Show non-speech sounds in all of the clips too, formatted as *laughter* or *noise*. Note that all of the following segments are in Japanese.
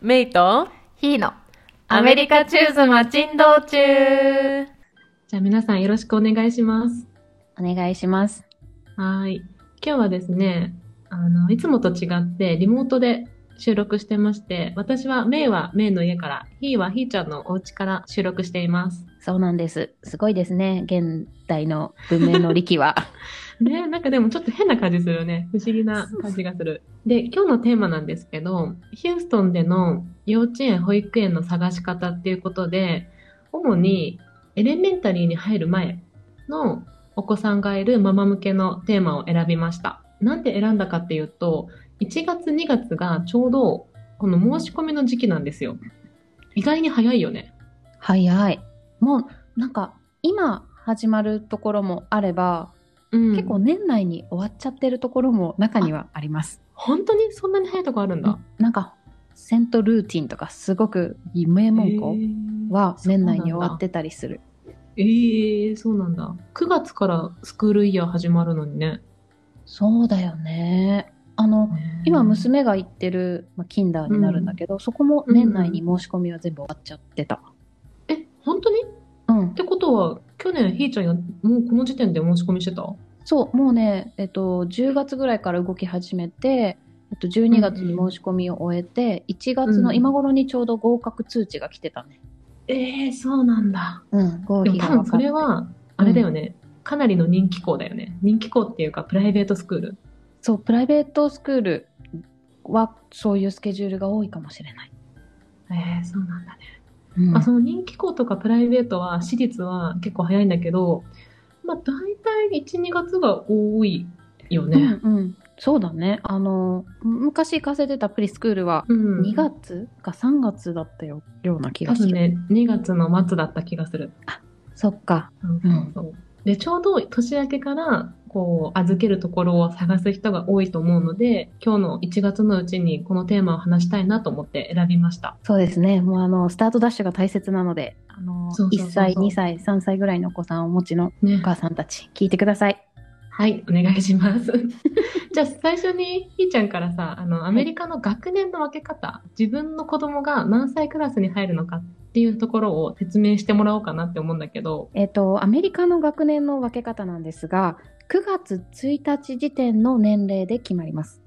メイと？ヒーのアメリカチューズマ珍道中じゃあ皆さんよろしくお願いします。お願いします。はーい。今日はですね、あの、いつもと違ってリモートで収録してまして、私はメイはメイの家から、ヒーはヒーちゃんのお家から収録しています。そうなんです。すごいですね。現代の文明の力は。*laughs* ねなんかでもちょっと変な感じするよね。不思議な感じがする。で、今日のテーマなんですけど、ヒューストンでの幼稚園、保育園の探し方っていうことで、主にエレメンタリーに入る前のお子さんがいるママ向けのテーマを選びました。なんで選んだかっていうと、1月2月がちょうどこの申し込みの時期なんですよ。意外に早いよね。早い。もう、なんか、今始まるところもあれば、うん結構年内に終わっちゃってるところも中にはあります。本当にそんなに早いとこあるんだ。なんか、セントルーティンとかすごく名門校は年内に終わってたりする。ええそうなんだ。9月からスクールイヤー始まるのにね。そうだよね。あの、今娘が行ってる、まあ、キンダーになるんだけど、そこも年内に申し込みは全部終わっちゃってた。え、本当に？っうん。てことは、去年ひーちゃんや、もうこの時点で申し込みしてた？そう、もうね、えっと、10月ぐらいから動き始めて、えっと、12月に申し込みを終えて、1月の今頃にちょうど合格通知が来てたね。ええそうなんだ。うん、合でも多分そ否が分かってれは、あれだよね、かなりの人気校だよね。人気校っていうか、プライベートスクール。そう、プライベートスクールはそういうスケジュールが多いかもしれない。ええそうなんだね。うんまあ、その人気校とかプライベートは、私立は結構早いんだけど、まあ、大体1、2月が多いよね。うんうん、そうだね。あの、昔行かせてたプリスクールは、うん。2月か3月だったよような気多がする。分ね、2月の末だった気がする。そっか。そうそうそうで、ちょうど年明けから、こう、預けるところを探す人が多いと思うので、今日の1月のうちにこのテーマを話したいなと思って選びました。そうですね。もうあの、スタートダッシュが大切なので、あの、そうそうそうそう1歳、2歳、3歳ぐらいのお子さんをお持ちのねお。母さんたち、聞いてください。はい、お願いします。*laughs* じゃあ、最初に、ひーちゃんからさ、あの、アメリカの学年の分け方、自分の子供が何歳クラスに入るのかっていうところを説明してもらおうかなって思うんだけど、えっ、と、アメリカの学年の分け方なんですが、9月1日時点の年齢で決まります。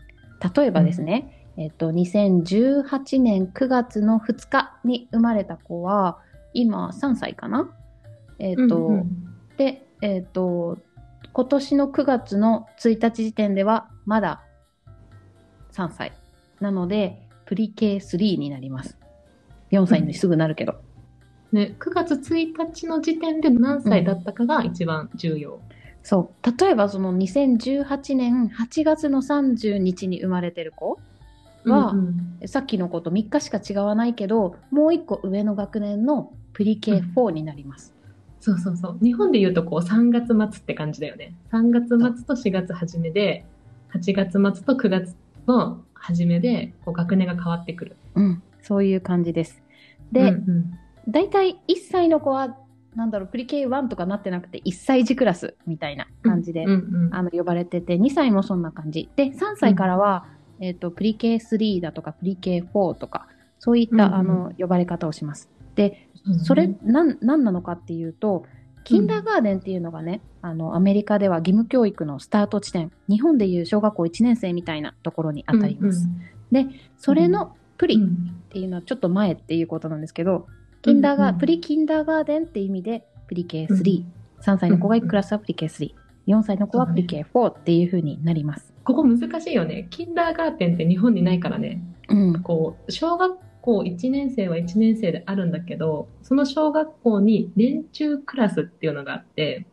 例えばですね、えっ、と、2018年9月の2日に生まれた子は、今3歳かな？えっ、と、うんうんで、えっ、と、今年の9月の1日時点ではまだ3歳。なので、プリケ3になります。4歳にすぐなるけど。ね、9月1日の時点で何歳だったかが一番重要。そう。例えばその2018年8月の30日に生まれてる子はうんうんさっきの子と3日しか違わないけど、もう1個上の学年のプリケ4になります。そうそうそう。日本で言うとこう3月末って感じだよね。3月末と4月初めで、8月末と9月の初めでこう学年が変わってくる。うん。そういう感じです。で、うんうんだいたい1歳の子は、なんだろう、プリケ1とかなってなくて、1歳児クラスみたいな感じで、うんうんあの呼ばれてて、2歳もそんな感じ。で、3歳からは、えっ、と、プリケ3だとか、プリケ4とか、そういった、うんうんあの、呼ばれ方をします。で、うんそれ、なん、なんなのかっていうと、キンダーガーデンっていうのがね、あの、アメリカでは義務教育のスタート地点、日本でいう小学校1年生みたいなところに当たります。で、それのプリっていうのはちょっと前っていうことなんですけど、キンダーガー、うんうんプリキンダーガーデンって意味で、プリケうん3。3歳の子が行くクラスはプリケ3。4歳の子はプリケ4っていう風になります。ここ難しいよね。キンダーガーテンって日本にないからね。うん。こう、小学校1年生は1年生であるんだけど、その小学校に年中クラスっていうのがあって、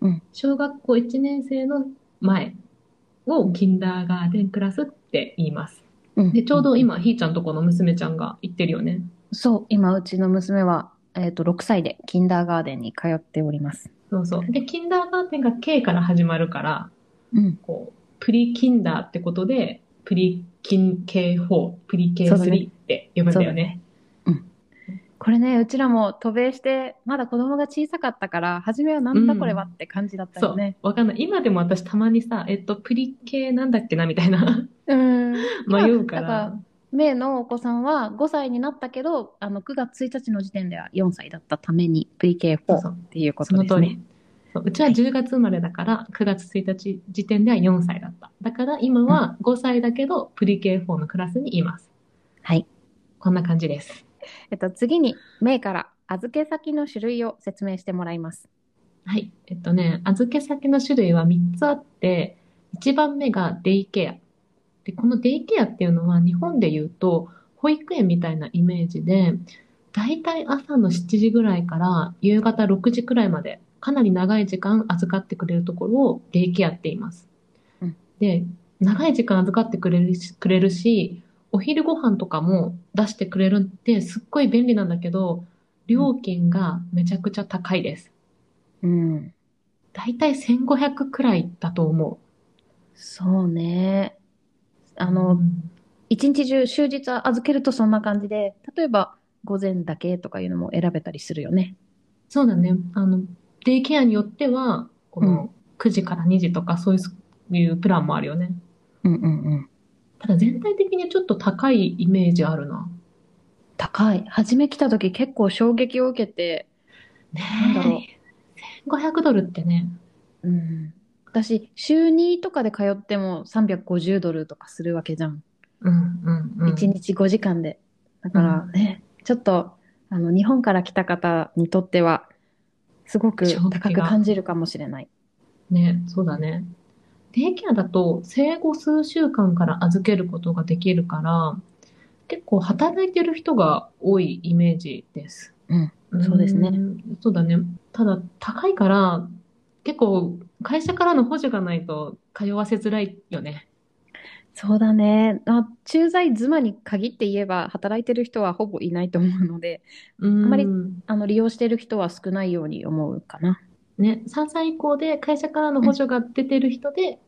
うん小学校1年生の前をキンダーガーデンクラスって言います。うんで、ちょうど今、ひーちゃんとこの娘ちゃんが行ってるよね。そう、今うちの娘は、えっ、と、6歳でキンダーガーデンに通っております。そうそう。で、キンダーガーデンが K から始まるから、うん。こう、プリキンダーってことで、プリキン K4、プリそうだね K3 って呼ぶんだよね。これね、うちらも渡米して、まだ子供が小さかったから、初めはなんだこれはって感じだったそうよね。。わかんない。今でも私たまにさ、えっと、プリ系なんだっけなみたいなうん。*laughs* 迷うかだからら。メイのお子さんは5歳になったけど、あの、9月1日の時点では4歳だったためにそう VK4 そうっていうこその通りとですね。。そううちは10月生まれだから、9月1日時点では4歳だった。だから今は5歳だけど、プリ K4 のクラスにいます。はい。こんな感じです。*laughs* えっと、次に、メイから預け先の種類を説明してもらいます。はい。えっとね、預け先の種類は3つあって、1番目がデイケア。で、このデイケアっていうのは日本で言うと、保育園みたいなイメージで、だいたい朝の7時ぐらいから夕方6時くらいまで、かなり長い時間預かってくれるところをデイケアって言います。うんで、長い時間預かってくれるし、くれるし、お昼ご飯とかも出してくれるってすっごい便利なんだけど、料金がめちゃくちゃ高いです。うん。だいたい1500くらいだと思そうね。あう。の、うん一日中、終日預けるとそんな感じで、例えば、午前だけとかいうのも選べたりするよね。そうだね。あの、デイケアによっては、こうんの9時から2時とかそういういうプランもあるよね。うんうんうん。ただ全体的にちょっと高いイメージあるな。高い。初め来た時結構衝撃を受けて、ねなんだろうえ。1500ドルってね。うん。私、週2とかで通っても350ドルとかするわけじゃん。うんうんうん。1日5時間で。だからね、ちょっと、あの、日本から来た方にとっては、すごく高く感じるかもしれない。ね、そうだね。デイケアだと生後数週間から預けることができるから、結構働いてる人が多いイメージです。うんそうですねん。そうだね。ただ高いから、結構会社からの補助がないと通わせづらいよね。そうだね。あ、駐在妻に限って言えば、働いてる人はほぼいないと思うので、あんまりあの、利用してる人は少ないように思うかな。ね、3歳以降で会社からの補助が出てる人で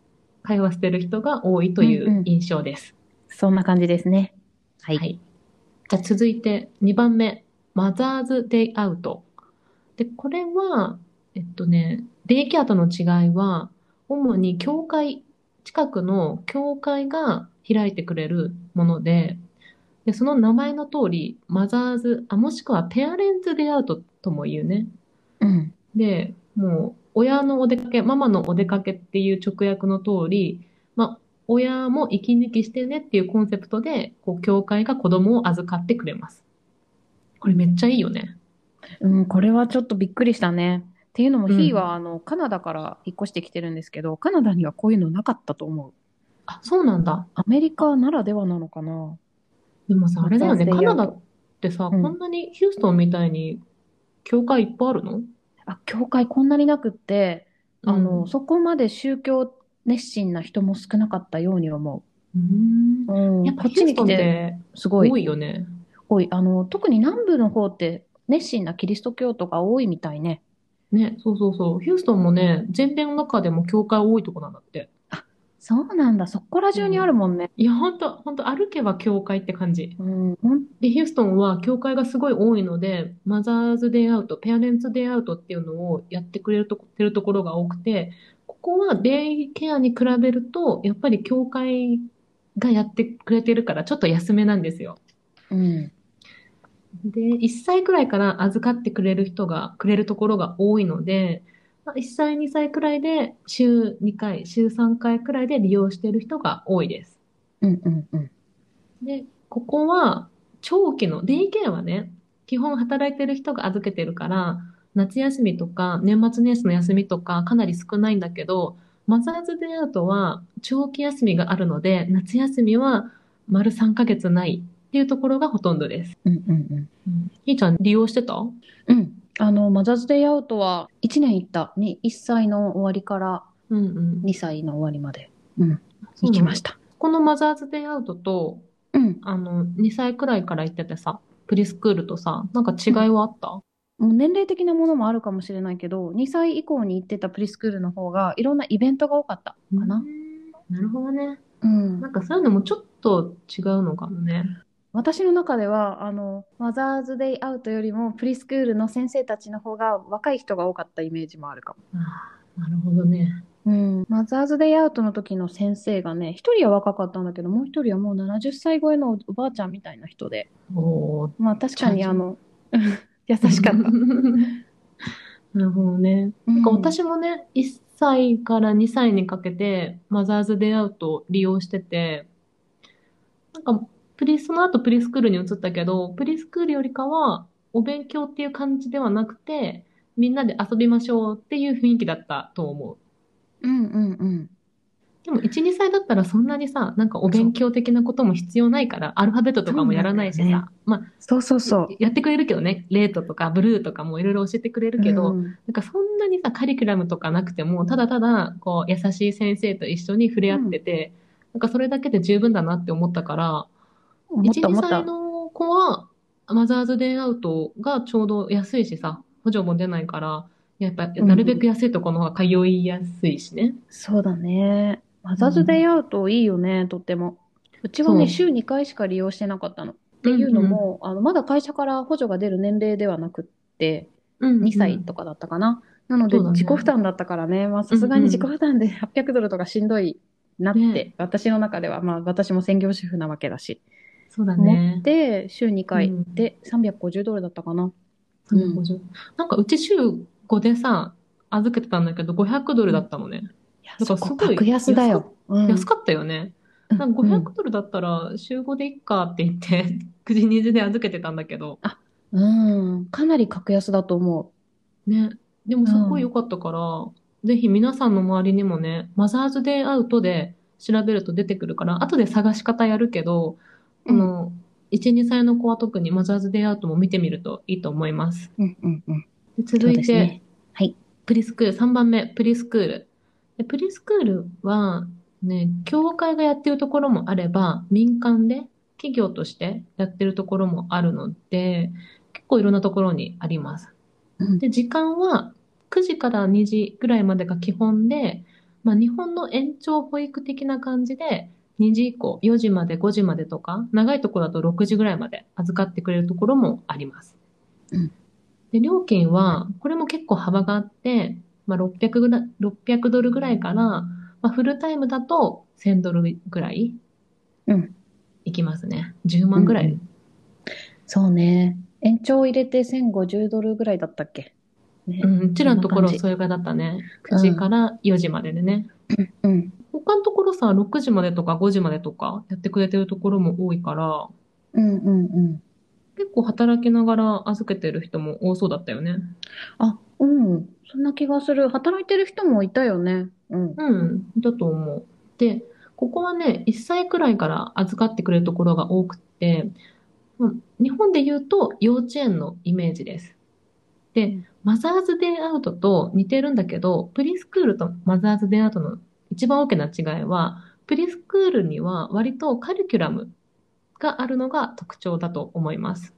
通わせてる人が多いというんううん印象です。そんな感じですね。はい。はい。じゃあ続いて2番目、マザーズデイアウト。で、これは、えっとね、デイケアとの違いは、主に教会、近くの教会が開いてくれるもので、で、その名前の通り、マザーズ、あ、もしくはペアレンツデイアウトとも言うね。うん。で、もう、親のお出かけ、ママのお出かけっていう直訳の通り、まあ、親も息抜きしてねっていうコンセプトで、こう、教会が子供を預かってくれます。これめっちゃいいよね。うん、これはちょっとびっくりしたね。っていうのも、うんヒーは、あの、カナダから引っ越してきてるんですけど、カナダにはこういうのなかったと思う。あ、そうなんだ。アメリカならではなのかな。でもさ、あれだよね。カナダってさ、うんこんなにヒューストンみたいに教会いっぱいあるの？あ、教会こんなになくって、あの、うんそこまで宗教熱心な人も少なかったように思うーんう。うん、やっぱこっちに来て、ヒューストンってすごい多いよね。多い。あの、特に南部の方って熱心なキリスト教徒が多いみたいね。ね、そうそうそう。ヒューストンもね、全米の中でも教会多いとこなんだって。そうなんだ。そこら中にあるもんね。いや、ほんと、ほんと歩けば教会って感じ。うん、で、ヒューストンは教会がすごい多いので、マザーズデイアウト、ペアレンツデイアウトっていうのをやってくれるとこてるところが多くて、ここはデイケアに比べると、やっぱり教会がやってくれてるからちょっと安めなんですよ。うん。で、1歳くらいから預かってくれる人が、くれるところが多いので、まあ、1歳、2歳くらいで週2回、週3回くらいで利用している人が多いです。うん、うん、うん。で、ここは長期の、デイケアはね、基本働いてる人が預けてるから、夏休みとか年末年始の休みとかかなり少ないんだけど、マザーズデイアウトは長期休みがあるので、夏休みは丸3ヶ月ないっていうところがほとんどです。うん、うん、うん。うん。ひーちゃん利用してた？うん。あの、マザーズデイアウトは1年行った。に1歳の終わりからうんうん。2歳の終わりまで。うん。行きました。このマザーズデイアウトと、うん。あの、2歳くらいから行っててさ、プリスクールとさ、なんか違いはあった？もう年齢的なものもあるかもしれないけど、2歳以降に行ってたプリスクールの方がいろんなイベントが多かったかな。なるほどね。うんなんかそういうのもちょっと違うのかもね。私の中では、あの、マザーズデイアウトよりもプリスクールの先生たちの方が若い人が多かったイメージもあるかも。ああ、なるほどね。うん。マザーズデイアウトの時の先生がね、一人は若かったんだけど、もう一人はもう70歳超えのおばあちゃんみたいな人で、おーまあ確かにあの、*laughs* 優しかった。*laughs* なるほどね。うんなんか私もね、1歳から2歳にかけて、マザーズデイアウトを利用してて、なんか、プリ、その後プリスクールに移ったけど、プリスクールよりかは、お勉強っていう感じではなくて、みんなで遊びましょうっていう雰囲気だったと思う。うんうんうん。でも、1、2歳だったらそんなにさ、なんかお勉強的なことも必要ないから、アルファベットとかもやらないしさ、まあ、そうそうそう。やってくれるけどね、レートとかブルーとかもいろいろ教えてくれるけど、うんなんかそんなにさ、カリキュラムとかなくても、ただただ、こう、優しい先生と一緒に触れ合ってて、なんかそれだけで十分だなって思ったから、1、2思った思った歳。の子は、マザーズデイアウトがちょうど安いしさ、補助も出ないから、やっぱ、うんなるべく安いところの方が通いやすいしね。そうだね。マザーズデイアウトいいよね、とっても。うちはね、週2回しか利用してなかったの。っていうのも、あの、まだ会社から補助が出る年齢ではなくって、うん、2歳とかだったかな。なので、自己負担だったからね、まあ、さすがに自己負担で800ドルとかしんどいなって、ね私の中では、まあ、私も専業主婦なわけだし、そうだ持ねっ。て、週2回うんで350ドルだったかな。うんうんなんかうち週5でさ、預けてたんだけど、500ドルだったのね。いや、だからそこすごい格安だよ。うん安かったよね。なんか500ドルだったら週5でいっかって言って、9時2時で預けてたんだけど、うん、かなり格安だと思ね。でもすっごい良かったから、ぜひ皆さんの周りにもね、マザーズデイアウトで調べると出てくるから、後で探し方やるけど、うんあの、1、2歳の子は特にマザーズデイアウトも見てみるといいと思います。う。うんうんうん。で続いて、ね。はい。プリスクール、3番目、プリスクール。でプリスクールは、ね、教会がやってるところもあれば、民間で企業としてやってるところもあるので、結構いろんなところにあります。うんで、時間は9時から2時ぐらいまでが基本で、まあ日本の延長保育的な感じで、2時以降、4時まで5時までとか、長いところだと6時ぐらいまで預かってくれるところもあります。うんで、料金は、これも結構幅があって、まあ、600ぐらい、600ドルぐらいから、まあ、フルタイムだと1000ドルぐらいうん。いきますね。10万ぐらい。うんうんそうね。延長を入れて1050ドルぐらいだったっけ？ねうん、うちらのところそんな感じそれがだったね。9時から4時まででね。うん。他のところさ、6時までとか5時までとかやってくれてるところも多いから、うんうんうん。結構働きながら預けてる人も多そうだったよね。あ、うん。そんな気がする。働いてる人もいたよね。うん。うん、だと思う。で、ここはね、1歳くらいから預かってくれるところが多くって、うん日本で言うと幼稚園のイメージです。で、マザーズデイアウトと似てるんだけど、プリスクールとマザーズデイアウトの一番大きな違いは、プリスクールには割とカリキュラムがあるのが特徴だと思います。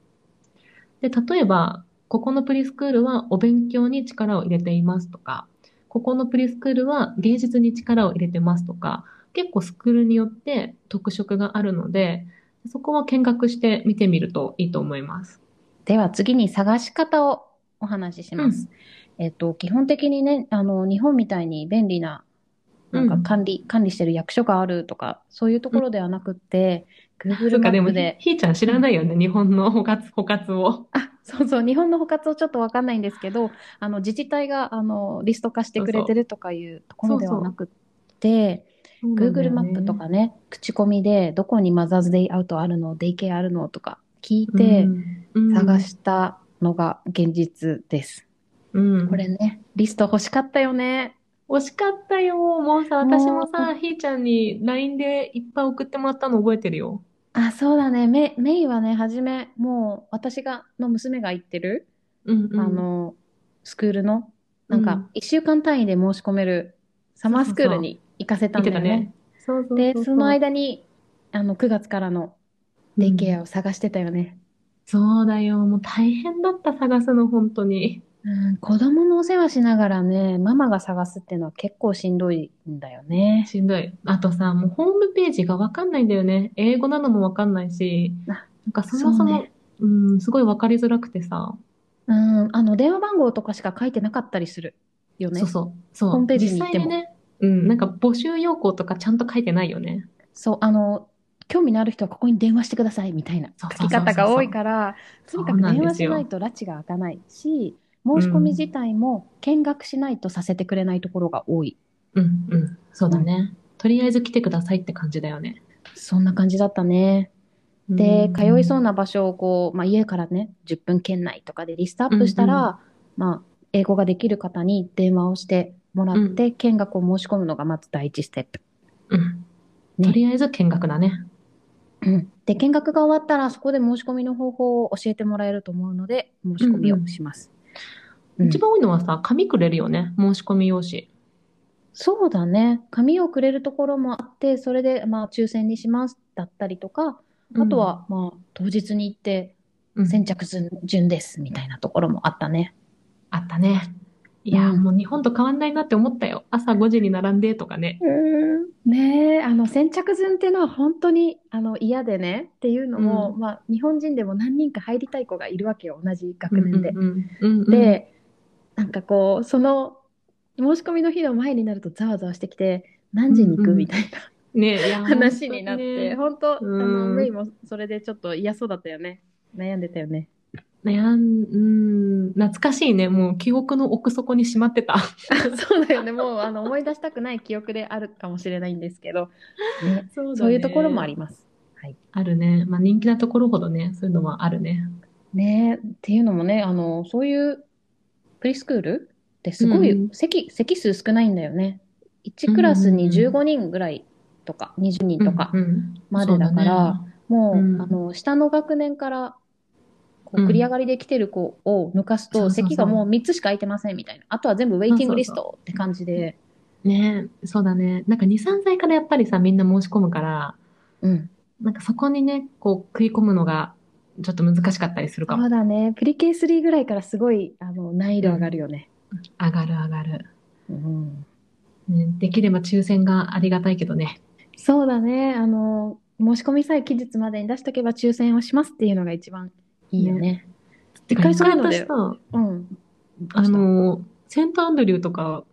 で、例えば、ここのプリスクールはお勉強に力を入れていますとか、ここのプリスクールは芸術に力を入れてますとか、結構スクールによって特色があるので、そこは見学して見てみるといいと思います。では次に探し方をお話しします。えっと、基本的にね、あの、日本みたいに便利な、なんか管理、管理してる役所があるとか、そういうところではなくって、そ Google うか、でもマップで、ひーちゃん知らないよね、日本の *laughs* 補活、補活を。あ、そうそう、日本の補活をちょっとわかんないんですけど、あの、自治体が、あの、リスト化してくれてるとかいうところではなくって、Google マップとかね、口コミで、どこにマザーズデイアウトあるの、デイケアあるのとか聞いて、探し、したのが現実です。うん、これね、リスト欲しかったよね。惜しかったよ。もうさ、私もさ、ひーちゃんに LINE でいっぱい送ってもらったの覚えてるよ。あ、そうだね。メ、メイはね、はじめ、もう、私が、の娘が行ってる、うんうん。あの、スクールの、なんかうん、一週間単位で申し込める、サマースクールに行かせた見てたんだよね。ね。そうそうそうで、その間に、あの、9月からのデイケアを探してたよね。そうだよ。もう大変だった、探すの、本当に。うん、子供のお世話しながらね、ママが探すっていうのは結構しんどいんだよね。しんどい。あとさ、もうホームページがわかんないんだよね。英語なのもわかんないし、あなんかそもそも、そうねうん、すごいわかりづらくてさ。うん、あの、電話番号とかしか書いてなかったりするよね。そうそう。そう。ホームページに行っても実際にね、うん、なんか募集要項とかちゃんと書いてないよね。そう、あの、興味のある人はここに電話してくださいみたいな書き方が多いから、とにかく電話しないと拉致が開かないし、申し込み自体も見学しないとさせてくれないところが多い。うん、うん、そうだね。とりあえず来てくださいって感じだよね。そんな感じだったね。で、うん通いそうな場所をこう、まあ、家からね、10分圏内とかでリストアップしたら、うんうまあ、英語ができる方に電話をしてもらって、見学を申し込むのがまず第一ステップ。うん。ねとりあえず見学だね。うんで、見学が終わったら、そこで申し込みの方法を教えてもらえると思うので、申し込みをします。うん一番多いのはさ、紙くれるよね。申し込み用紙。そうだね。紙をくれるところもあって、それで、まあ、抽選にしますだったりとか、あとは、まあ、当日に行って、うん、先着順順です、みたいなところもあったね。あったね。いやもう日本と変わんないなって思ったよ。朝5時に並んでとかね。うん。ねえ、あの、先着順っていうのは本当に、あの、嫌でね、っていうのも、うんまあ、日本人でも何人か入りたい子がいるわけよ、同じ学年で。うんうんうんうん、で、なんかこう、その、申し込みの日の前になるとざわざわしてきて、何時に行うんうんくみたいな話になって、本本当、あうんの、メイもそれでちょっと嫌そうだったよね。悩んでたよね。悩ん、うん、懐かしいね。もう記憶の奥底にしまってた。*laughs* そうだよね。もう、あの、思い出したくない記憶であるかもしれないんですけど、ね、そうそういうところもあります。あるね。まあ人気なところほどね、そういうのはあるね。ねっていうのもね、あの、そういうプリスクール？ってすごいうん席、席数少ないんだよね。1クラスに15人ぐらいとか、20人とかうんうんまでだから、もう、うんあの、下の学年から、こううん繰り上がりで来てる子を抜かすと、そうそうそう席がもう3つしか空いてませんみたいな。あとは全部ウェイティングリストって感じで、ねそうだね。なんか2、3歳からやっぱりさ、みんな申し込むから、うん。なんかそこにね、こう食い込むのがちょっと難しかったりするかそも。うだね。プリケ3ぐらいからすごい、あの、難易度上がるよね。上がる上がる。うん。ね、できれば抽選がありがたいけどね。そうだね。あの、申し込みさえ期日までに出しとけば抽選をしますっていうのが一番いいよね。一回そういうの私さ、うん。あの、セントアンドリューとか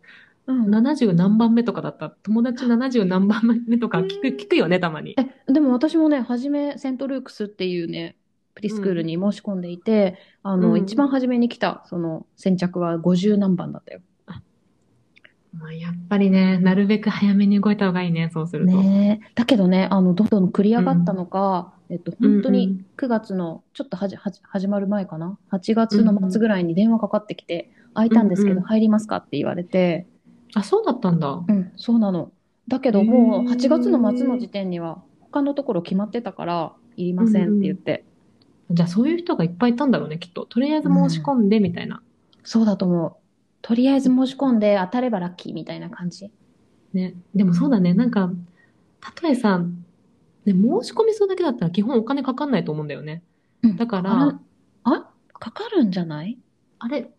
うん。70何番目とかだった友達70何番目とか聞く、うん聞くよね、たまに。え、でも私もね、初め、セントルークスっていうね、プリスクールに申し込んでいて、あの、うん一番初めに来た、その、先着は50何番だったよ。まあ、やっぱりね、なるべく早めに動いた方がいいね、そうすると。ねえだけどね、あの、どんどん繰り上がったのか、えっと、本当にうんうん9月の、ちょっとはじ、はじ、始まる前かな ?8 月の末ぐらいに電話かかってきて、空いたんですけど、うんうん入りますかって言われて、あ、そうだったんだ。うん、そうなの。だけどもうへー8月の末の時点には他のところ決まってたからいりませんって言って。じゃあそういう人がいっぱいいたんだろうね、きっと。とりあえず申し込んで、みたいな。そうだと思う。とりあえず申し込んで当たればラッキーみたいな感じ。ね。でもそうだね、なんか、たとえさ、ね、申し込みするだけだったら基本お金かかんないと思うんだよね。うんだから、ああかかるんじゃない？あれ、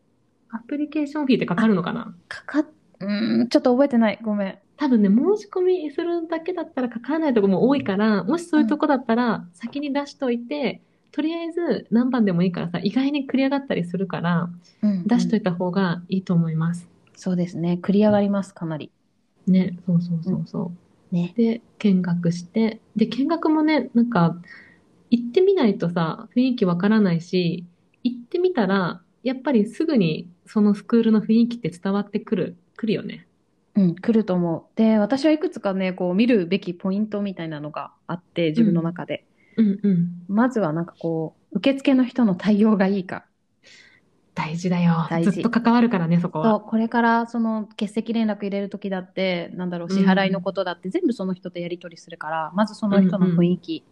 アプリケーションフィーってかかるのかな？かかっ、うーん、ちょっと覚えてない。ごめん。多分ね、申し込みするだけだったらかからないところも多いから、もしそういうとこだったら、先に出しといて、とりあえず何番でもいいからさ、意外に繰り上がったりするから、うん出しとうんいた方がいいと思います。そうですね。繰り上がります、かなり。ね、そうそうそうそう。ね。で、見学して、で、見学もね、なんか、行ってみないとさ、雰囲気わからないし、行ってみたら、やっぱりすぐにそのスクールの雰囲気って伝わってくる、くるよね。うん、来ると思う。で、私はいくつかね、こう見るべきポイントみたいなのがあって、自分の中で。うんうん。まずはなんかこう、受付の人の対応がいいか。大事だよ。大事ずっと関わるからね、そこそう、は。これからその欠席連絡入れるときだって、なんだろう、うん支払いのことだって、全部その人とやり取りするから、まずその人の雰囲気。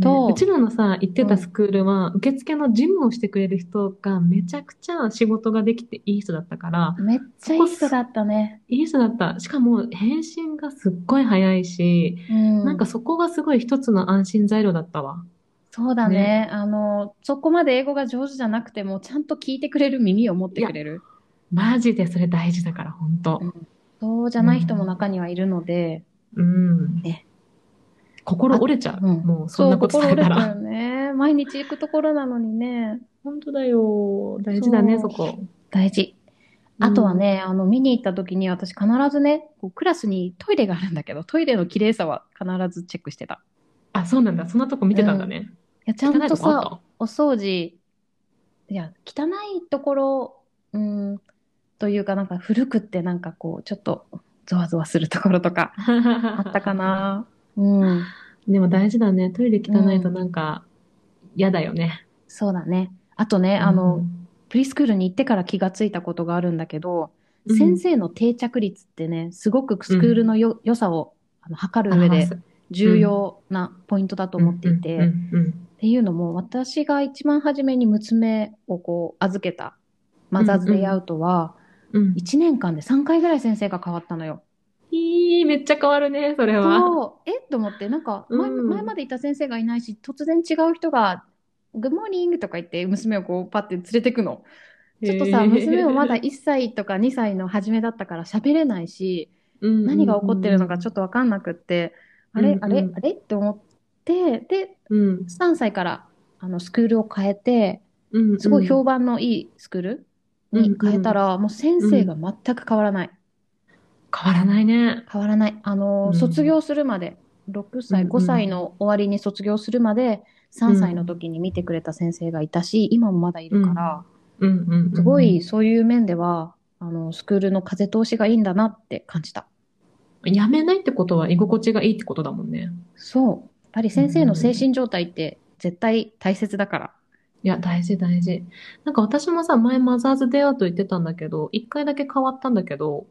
とねうちらのさ、行ってたスクールは、受付の事務をしてくれる人がめちゃくちゃ仕事ができていい人だったから、めっちゃいい人だったね。いい人だった。しかも、返信がすっごい早いし、うん。なんかそこがすごい一つの安心材料だったわ。そうだね。ねあの、そこまで英語が上手じゃなくても、ちゃんと聞いてくれる耳を持ってくれる。マジでそれ大事だから、本当うんそうじゃない人も中にはいるので、うん。ね心折れちゃう。うんもう、そんなことされたら。そう心折れたよね。毎日行くところなのにね。本当だよ。大事だね、そこ。大事。あとはね、あの、見に行った時に私必ずね、こうクラスにトイレがあるんだけど、トイレの綺麗さは必ずチェックしてた。あ、そうなんだ。そんなとこ見てたんだね。いや、ちゃんとさ、お掃除、いや、汚いところ、うん、というかなんか古くってなんかこう、ちょっとゾワゾワするところとか *laughs* あったかな。うん、でも大事だね。トイレ汚いとなんか嫌だよね。そうだね。あとね、あの、プリスクールに行ってから気がついたことがあるんだけど、うん。先生の定着率ってね、すごくスクールのよ、良さをあの測る上で重要なポイントだと思っていて、うんうんっていうのも、私が一番初めに娘をこう預けたマザーズデイアウトは、うんうん。1年間で3回ぐらい先生が変わったのよ。いい、めっちゃ変わるね、それは。そう、え？っと思って、なんか前、うん。前までいた先生がいないし、突然違う人が、グッモーニングとか言って娘をこうパッて連れてくの。ちょっとさ、娘もまだ1歳とか2歳の初めだったから喋れないし、何が起こってるのかちょっとわかんなくって、あれ、あれ、あれ？って思って、で、うん3歳からあのスクールを変えて、うんうんすごい評判のいいスクールに変えたら、もう先生が全く変わらない。変わらないね。変わらない。あの、うん卒業するまで、6歳、うんうん5歳の終わりに卒業するまで、3歳の時に見てくれた先生がいたし、今もまだいるから、うんうんうんすごいそういう面では、あの、スクールの風通しがいいんだなって感じた。やめないってことは居心地がいいってことだもんね。そう。ぱり先生の精神状態って絶対大切だから。いや、大事大事。なんか私もさ、前マザーズデイアウト言ってたんだけど、一回だけ変わったんだけど、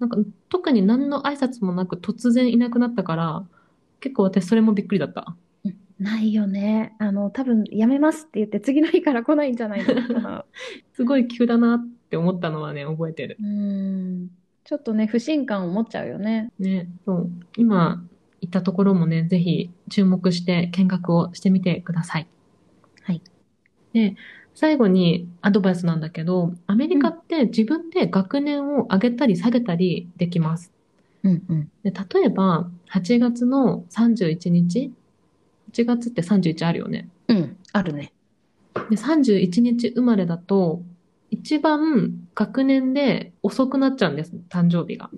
なんか特に何の挨拶もなく突然いなくなったから、結構私それもびっくりだった。ないよね。あの、多分、やめますって言って次の日から来ないんじゃないの？かな。すごい急だなって思ったのはね、覚えてる。うーん。ちょっとね、不信感を持っちゃうよね。ね、そう。今言ったところもね、ぜひ注目して見学をしてみてください。はい。で、最後にアドバイスなんだけど、アメリカって自分で学年を上げたり下げたりできます。うんうん。で例えば、8月の31日 ?8 月って31あるよね。うん、あるね。で、31日生まれだと、一番学年で遅くなっちゃうんです、誕生日が。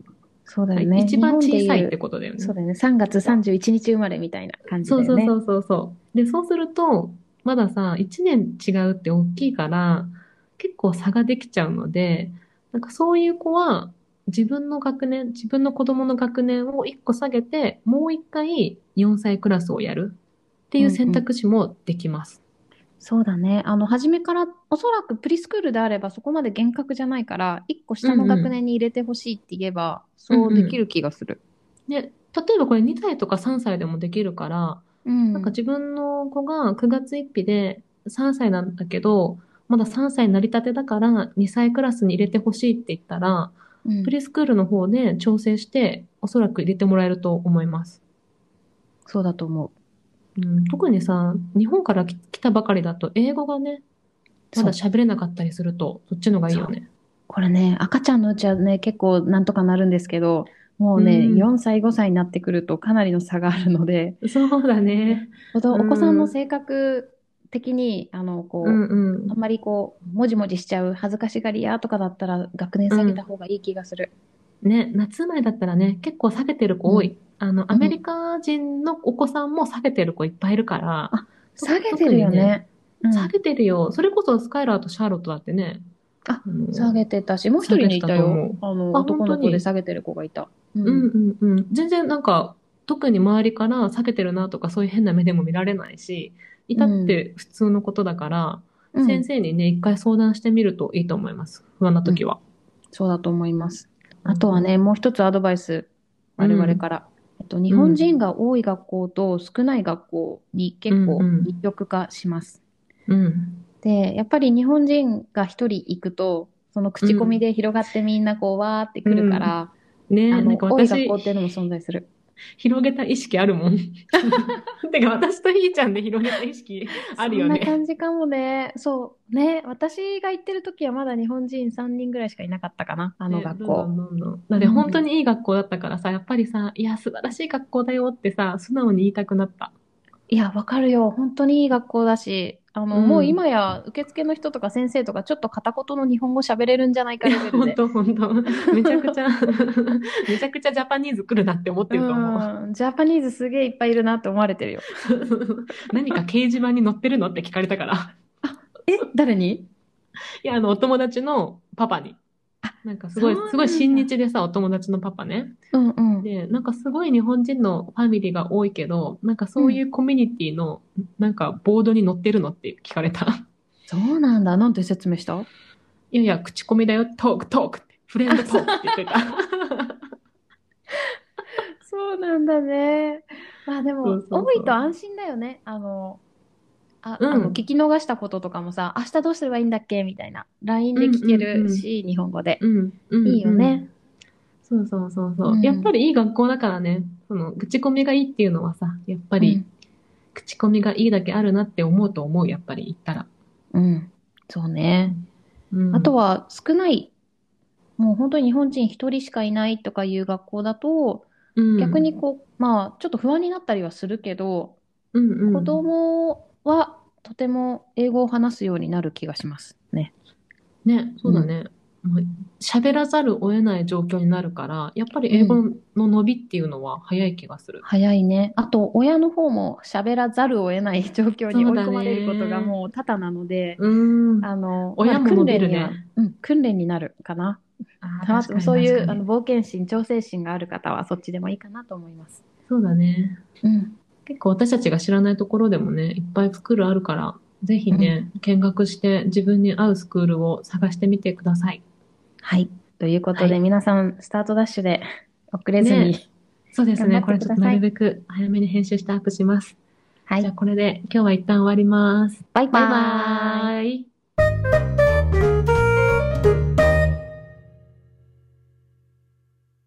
そうだよね。一番小さいってこことだよね。そうだよね。3月31日生まれみたいな感じだよね。そうそうそうそうそう。で、そうすると、まださ、1年違うって大きいから、結構差ができちゃうので、なんかそういう子は、自分の学年、自分の子供の学年を1個下げて、もう1回4歳クラスをやるっていう選択肢もできます。そうだね。あの、初めから、おそらくプリスクールであればそこまで厳格じゃないから、1個下の学年に入れてほしいって言えば、そうできる気がする。で、例えばこれ2歳とか3歳でもできるから、うん。なんか自分の子が9月1日で3歳なんだけど、まだ3歳になりたてだから2歳クラスに入れてほしいって言ったら、うんプリスクールの方で調整して、おそらく入れてもらえると思います。そうだと思うん、特にさ、日本から来来たばかりだと、英語がね、まだ喋れなかったりすると、そっちのがいいよね。う。これね、赤ちゃんのうちはね、結構なんとかなるんですけど、もうね、うん4歳、5歳になってくるとかなりの差があるので、そうだね。お子さんの性格的に、あの、こう、うんうんあん。まりこう、もじもじしちゃう、恥ずかしがり屋とかだったら、学年下げた方がいい気がする。ね、夏前だったらね、結構下げてる子多い。あの、アメリカ人のお子さんも下げてる子いっぱいいるから、下げてるよね。うん下げてるよ。それこそスカイラーとシャーロットだってね。あの下げてたし、もう一人にいた。よあの、あ男の本当に子で下げてる子がいた。ううんうんうん。全然なんか、特に周りから下げてるなとかそういう変な目でも見られないし、いたって普通のことだから、うん先生にね、一回相談してみるといいと思います。不安な時は。そうだと思います。あとはね、もう一つアドバイス、我々から。と、日本人が多い学校と少ない学校に結構うんうん二極化します。うん。で、やっぱり日本人が一人行くと、その口コミで広がってみんなこうわーってくるから、ねあのなんか私多い学校、っていうのも存在する。広げた意識あるもん。*laughs* てか、私とひーちゃんで広げた意識 *laughs* あるよそんなね。感じかもね。そう。ね。私が行ってる時はまだ日本人3人ぐらいしかいなかったかな。あのね学校。どんどんどんどんだって本当にいい学校だったからさ、やっぱりさ、いや、素晴らしい学校だよってさ、素直に言いたくなった。いや、わかるよ。本当にいい学校だし、あの、うんもう今や受付の人とか先生とかちょっと片言の日本語喋れるんじゃないかレベル本で。当 *laughs* 本当めちゃくちゃ、*laughs* めちゃくちゃジャパニーズ来るなって思ってると思う。うんジャパニーズすげえいっぱいいるなって思われてるよ。*laughs* 何か掲示板に載ってるのって聞かれたから。え、誰に？いや、あの、お友達のパパに。なんかすごいすごい親日でさ、お友達のパパね。うんうん。で、なんかすごい日本人のファミリーが多いけど、なんかそういうコミュニティの、なんかボードに載ってるのって聞かれた。そうなんだ。なんて説明した？いやいや、口コミだよ、トーク、トークって。フレンドトークって言ってた。そうなんだね。まあでも、そうそうそう多いと安心だよね。あの、あうんあの聞き逃したこととかもさ、明日どうすればいいんだっけみたいな。LINE で聞けるし、日本語で。うん、うん。いいよね。そうそうそうそう、うんやっぱりいい学校だからね、その、口コミがいいっていうのはさ、やっぱり、口コミがいいだけあるなって思うと思う、やっぱり言ったら。うん。うん。そうね。うん、あとは少ない、もう本当に日本人一人しかいないとかいう学校だと、うん、逆にこう、まあ、ちょっと不安になったりはするけど、うんうん、子供はとても英語を話すようになる気がしますね。ね、そうだね。もう喋らざるを得ない状況になるから、やっぱり英語の伸びっていうのは早い気がする。早いね。あと、親の方も喋らざるを得ない状況に追い込まれることがもう多々なので、うん。あの、親もまあ伸びるね。うん、訓練になるかな。あそういうあの冒険心、挑戦心がある方はそっちでもいいかなと思います。そうだね。うん。結構私たちが知らないところでもね、いっぱいスクールあるから、ぜひね、見学して自分に合うスクールを探してみてください。はい。ということで、はい皆さん、スタートダッシュで遅れずに、ねそうですね。これちょっとなるべく早めに編集してアップします。はいじゃあ。これで今日は一旦終わります。バイババイバーイ。